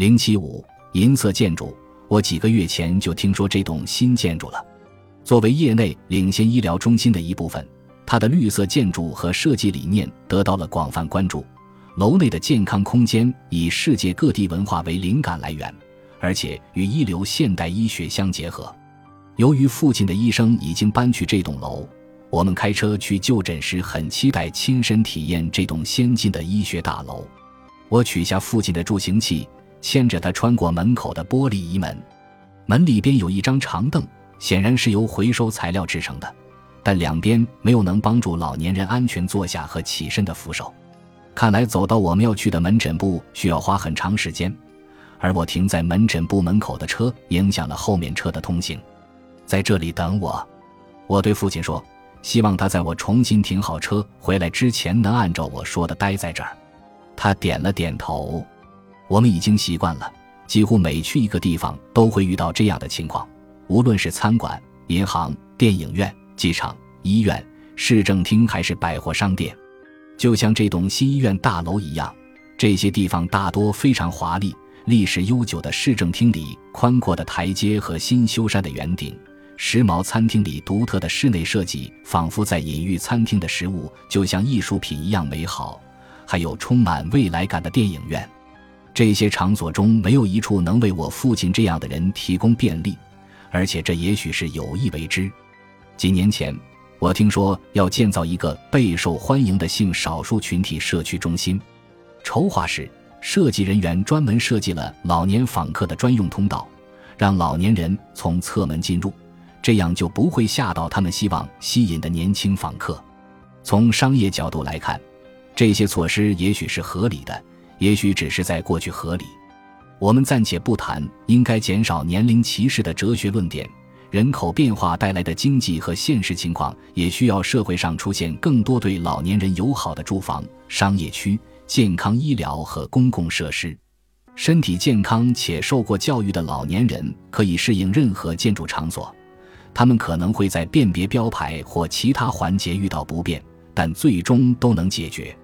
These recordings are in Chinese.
零七五银色建筑，我几个月前就听说这栋新建筑了。作为业内领先医疗中心的一部分，它的绿色建筑和设计理念得到了广泛关注。楼内的健康空间以世界各地文化为灵感来源，而且与一流现代医学相结合。由于父亲的医生已经搬去这栋楼，我们开车去就诊时很期待亲身体验这栋先进的医学大楼。我取下父亲的助行器，牵着他穿过门口的玻璃移门。门里边有一张长凳，显然是由回收材料制成的，但两边没有能帮助老年人安全坐下和起身的扶手。看来走到我们要去的门诊部需要花很长时间，而我停在门诊部门口的车影响了后面车的通行。在这里等我，我对父亲说，希望他在我重新停好车回来之前能按照我说的待在这儿。他点了点头。我们已经习惯了，几乎每去一个地方都会遇到这样的情况，无论是餐馆、银行、电影院、机场、医院、市政厅还是百货商店。就像这栋新医院大楼一样，这些地方大多非常华丽。历史悠久的市政厅里，宽阔的台阶和新修缮的圆顶；时髦餐厅里独特的室内设计，仿佛在隐喻餐厅的食物就像艺术品一样美好。还有充满未来感的电影院，这些场所中没有一处能为我父亲这样的人提供便利，而且这也许是有意为之。几年前。我听说要建造一个备受欢迎的性少数群体社区中心，筹划时，设计人员专门设计了老年访客的专用通道，让老年人从侧门进入，这样就不会吓到他们希望吸引的年轻访客。从商业角度来看，这些措施也许是合理的，也许只是在过去合理。我们暂且不谈应该减少年龄歧视的哲学论点。人口变化带来的经济和现实情况，也需要社会上出现更多对老年人友好的住房、商业区、健康医疗和公共设施。身体健康且受过教育的老年人可以适应任何建筑场所，他们可能会在辨别标牌或其他环节遇到不便，但最终都能解决。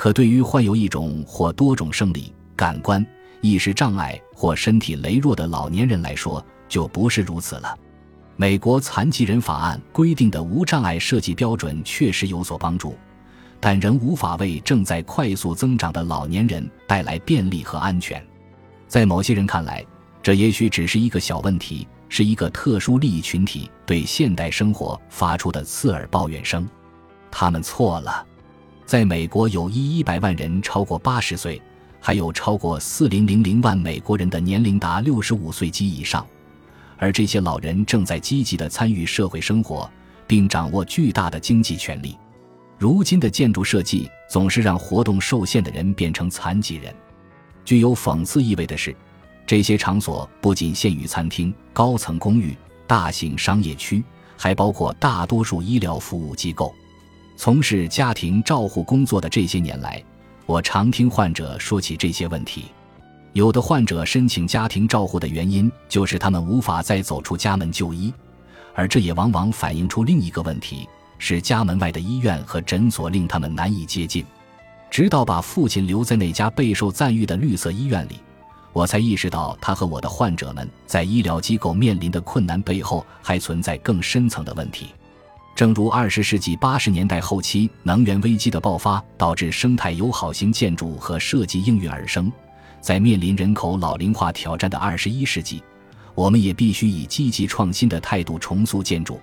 可对于患有一种或多种生理、感官、意识障碍或身体羸弱的老年人来说，就不是如此了。美国残疾人法案规定的无障碍设计标准确实有所帮助，但仍无法为正在快速增长的老年人带来便利和安全。在某些人看来，这也许只是一个小问题，是一个特殊利益群体对现代生活发出的刺耳抱怨声。他们错了。在美国，有一一百万人超过八十岁，还有超过四零零零万美国人的年龄达六十五岁及以上。而这些老人正在积极地参与社会生活，并掌握巨大的经济权利。如今的建筑设计总是让活动受限的人变成残疾人。具有讽刺意味的是，这些场所不仅限于餐厅、高层公寓、大型商业区，还包括大多数医疗服务机构。从事家庭照护工作的这些年来，我常听患者说起这些问题。有的患者申请家庭照护的原因就是他们无法再走出家门就医，而这也往往反映出另一个问题：是家门外的医院和诊所令他们难以接近。直到把父亲留在那家备受赞誉的绿色医院里，我才意识到他和我的患者们在医疗机构面临的困难背后还存在更深层的问题。正如二十世纪八十年代后期能源危机的爆发导致生态友好型建筑和设计应运而生。在面临人口老龄化挑战的二十一世纪，我们也必须以积极创新的态度重塑建筑。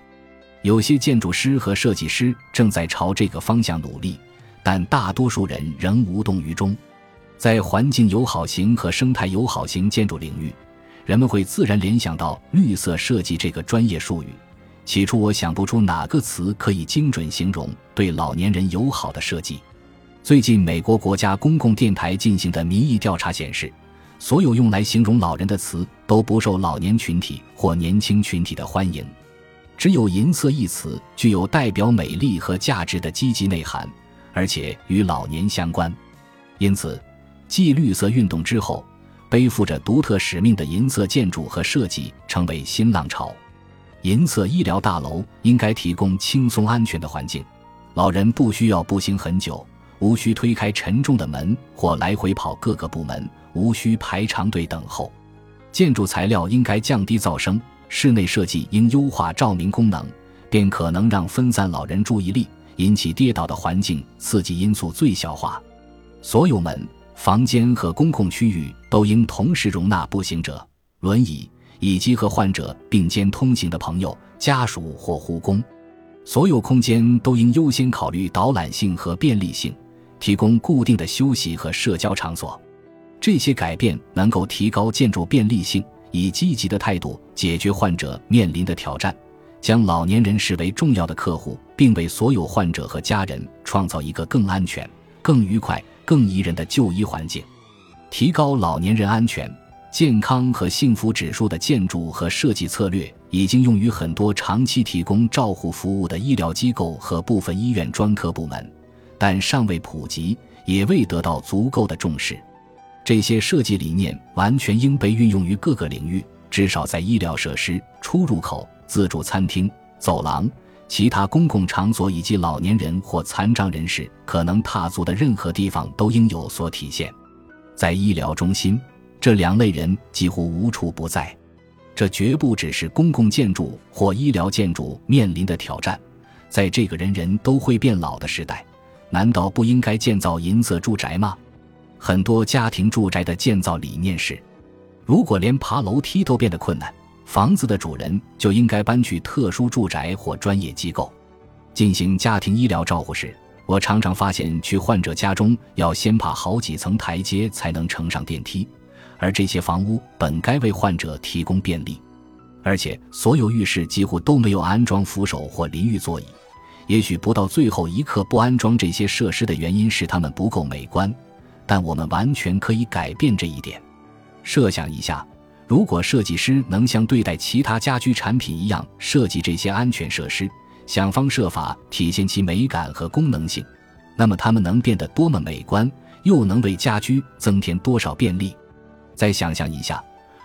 有些建筑师和设计师正在朝这个方向努力，但大多数人仍无动于衷。在环境友好型和生态友好型建筑领域，人们会自然联想到绿色设计这个专业术语。起初，我想不出哪个词可以精准形容对老年人友好的设计。最近，美国国家公共电台进行的民意调查显示，所有用来形容老人的词都不受老年群体或年轻群体的欢迎。只有“银色”一词具有代表美丽和价值的积极内涵，而且与老年相关。因此，继绿色运动之后，背负着独特使命的银色建筑和设计成为新浪潮。银色医疗大楼应该提供轻松安全的环境，老人不需要步行很久。无需推开沉重的门或来回跑各个部门，无需排长队等候。建筑材料应该降低噪声，室内设计应优化照明功能，便可能让分散老人注意力、引起跌倒的环境刺激因素最小化。所有门、房间和公共区域都应同时容纳步行者、轮椅以及和患者并肩通行的朋友、家属或护工。所有空间都应优先考虑导览性和便利性，提供固定的休息和社交场所。这些改变能够提高建筑便利性，以积极的态度解决患者面临的挑战，将老年人视为重要的客户，并为所有患者和家人创造一个更安全、更愉快、更宜人的就医环境。提高老年人安全、健康和幸福指数的建筑和设计策略已经用于很多长期提供照护服务的医疗机构和部分医院专科部门，但尚未普及，也未得到足够的重视。这些设计理念完全应被运用于各个领域，至少在医疗设施、出入口、自助餐厅、走廊、其他公共场所以及老年人或残障人士可能踏足的任何地方都应有所体现。在医疗中心，这两类人几乎无处不在。这绝不只是公共建筑或医疗建筑面临的挑战。在这个人人都会变老的时代，难道不应该建造银色住宅吗？很多家庭住宅的建造理念是：如果连爬楼梯都变得困难，房子的主人就应该搬去特殊住宅或专业机构进行家庭医疗照护时，我常常发现去患者家中要先爬好几层台阶才能乘上电梯，而这些房屋本该为患者提供便利，而且所有浴室几乎都没有安装扶手或淋浴座椅。也许不到最后一刻不安装这些设施的原因是它们不够美观。但我们完全可以改变这一点。设想一下，如果设计师能像对待其他家居产品一样设计这些安全设施，想方设法体现其美感和功能性，那么它们能变得多么美观，又能为家居增添多少便利？再想象一下，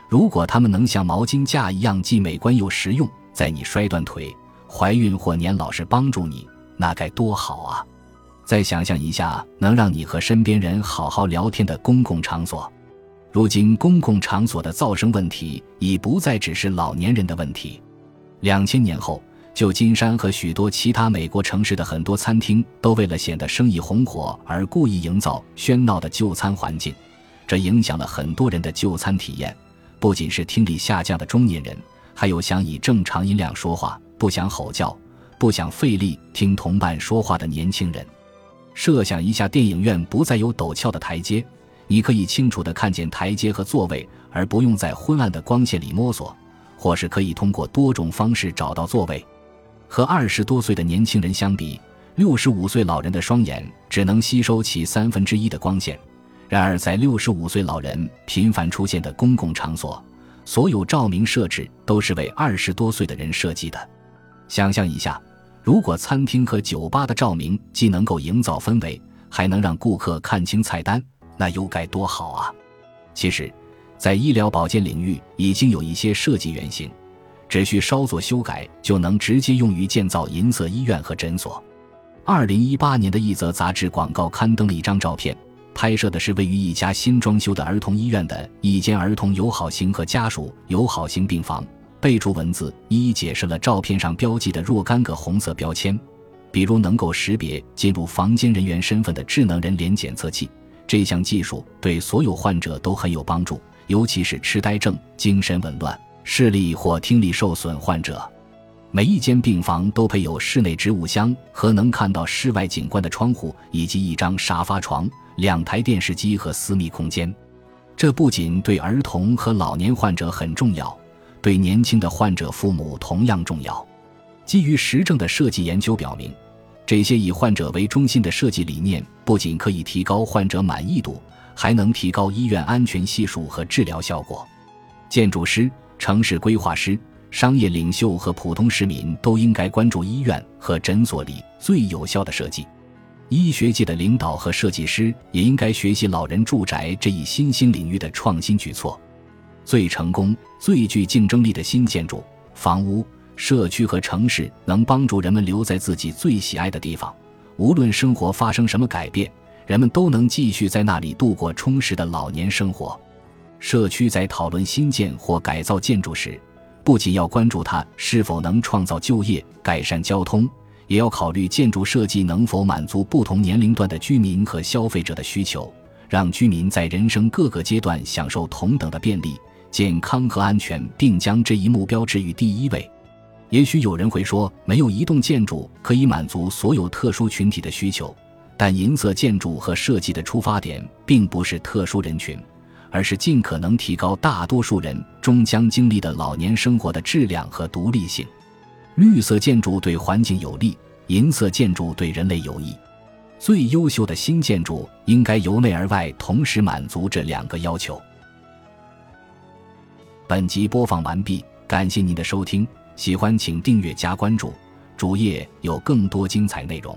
如果它们能像毛巾架一样既美观又实用，在你摔断腿、怀孕或年老时帮助你，那该多好啊！再想象一下，能让你和身边人好好聊天的公共场所。如今，公共场所的噪声问题已不再只是老年人的问题。两千年后，旧金山和许多其他美国城市的很多餐厅都为了显得生意红火而故意营造喧闹的就餐环境，这影响了很多人的就餐体验。不仅是听力下降的中年人，还有想以正常音量说话、不想吼叫、不想费力听同伴说话的年轻人。设想一下，电影院不再有陡峭的台阶，你可以清楚地看见台阶和座位，而不用在昏暗的光线里摸索，或是可以通过多种方式找到座位。和二十多岁的年轻人相比，六十五岁老人的双眼只能吸收其三分之一的光线。然而，在六十五岁老人频繁出现的公共场所，所有照明设置都是为二十多岁的人设计的。想象一下。如果餐厅和酒吧的照明既能够营造氛围，还能让顾客看清菜单，那又该多好啊！其实，在医疗保健领域已经有一些设计原型，只需稍作修改就能直接用于建造银色医院和诊所。二零一八年的一则杂志广告刊登了一张照片，拍摄的是位于一家新装修的儿童医院的一间儿童友好型和家属友好型病房。备注文字一一解释了照片上标记的若干个红色标签，比如能够识别进入房间人员身份的智能人脸检测器。这项技术对所有患者都很有帮助，尤其是痴呆症、精神紊乱、视力或听力受损患者。每一间病房都配有室内植物箱和能看到室外景观的窗户，以及一张沙发床、两台电视机和私密空间。这不仅对儿童和老年患者很重要。对年轻的患者父母同样重要。基于实证的设计研究表明，这些以患者为中心的设计理念不仅可以提高患者满意度，还能提高医院安全系数和治疗效果。建筑师、城市规划师、商业领袖和普通市民都应该关注医院和诊所里最有效的设计。医学界的领导和设计师也应该学习老人住宅这一新兴领域的创新举措。最成功、最具竞争力的新建筑、房屋、社区和城市，能帮助人们留在自己最喜爱的地方。无论生活发生什么改变，人们都能继续在那里度过充实的老年生活。社区在讨论新建或改造建筑时，不仅要关注它是否能创造就业、改善交通，也要考虑建筑设计能否满足不同年龄段的居民和消费者的需求，让居民在人生各个阶段享受同等的便利、健康和安全，并将这一目标置于第一位。也许有人会说，没有一栋建筑可以满足所有特殊群体的需求，但银色建筑和设计的出发点并不是特殊人群。而是尽可能提高大多数人终将经历的老年生活的质量和独立性。绿色建筑对环境有利，银色建筑对人类有益。最优秀的新建筑应该由内而外同时满足这两个要求。本集播放完毕，感谢您的收听，喜欢请订阅加关注，主页有更多精彩内容。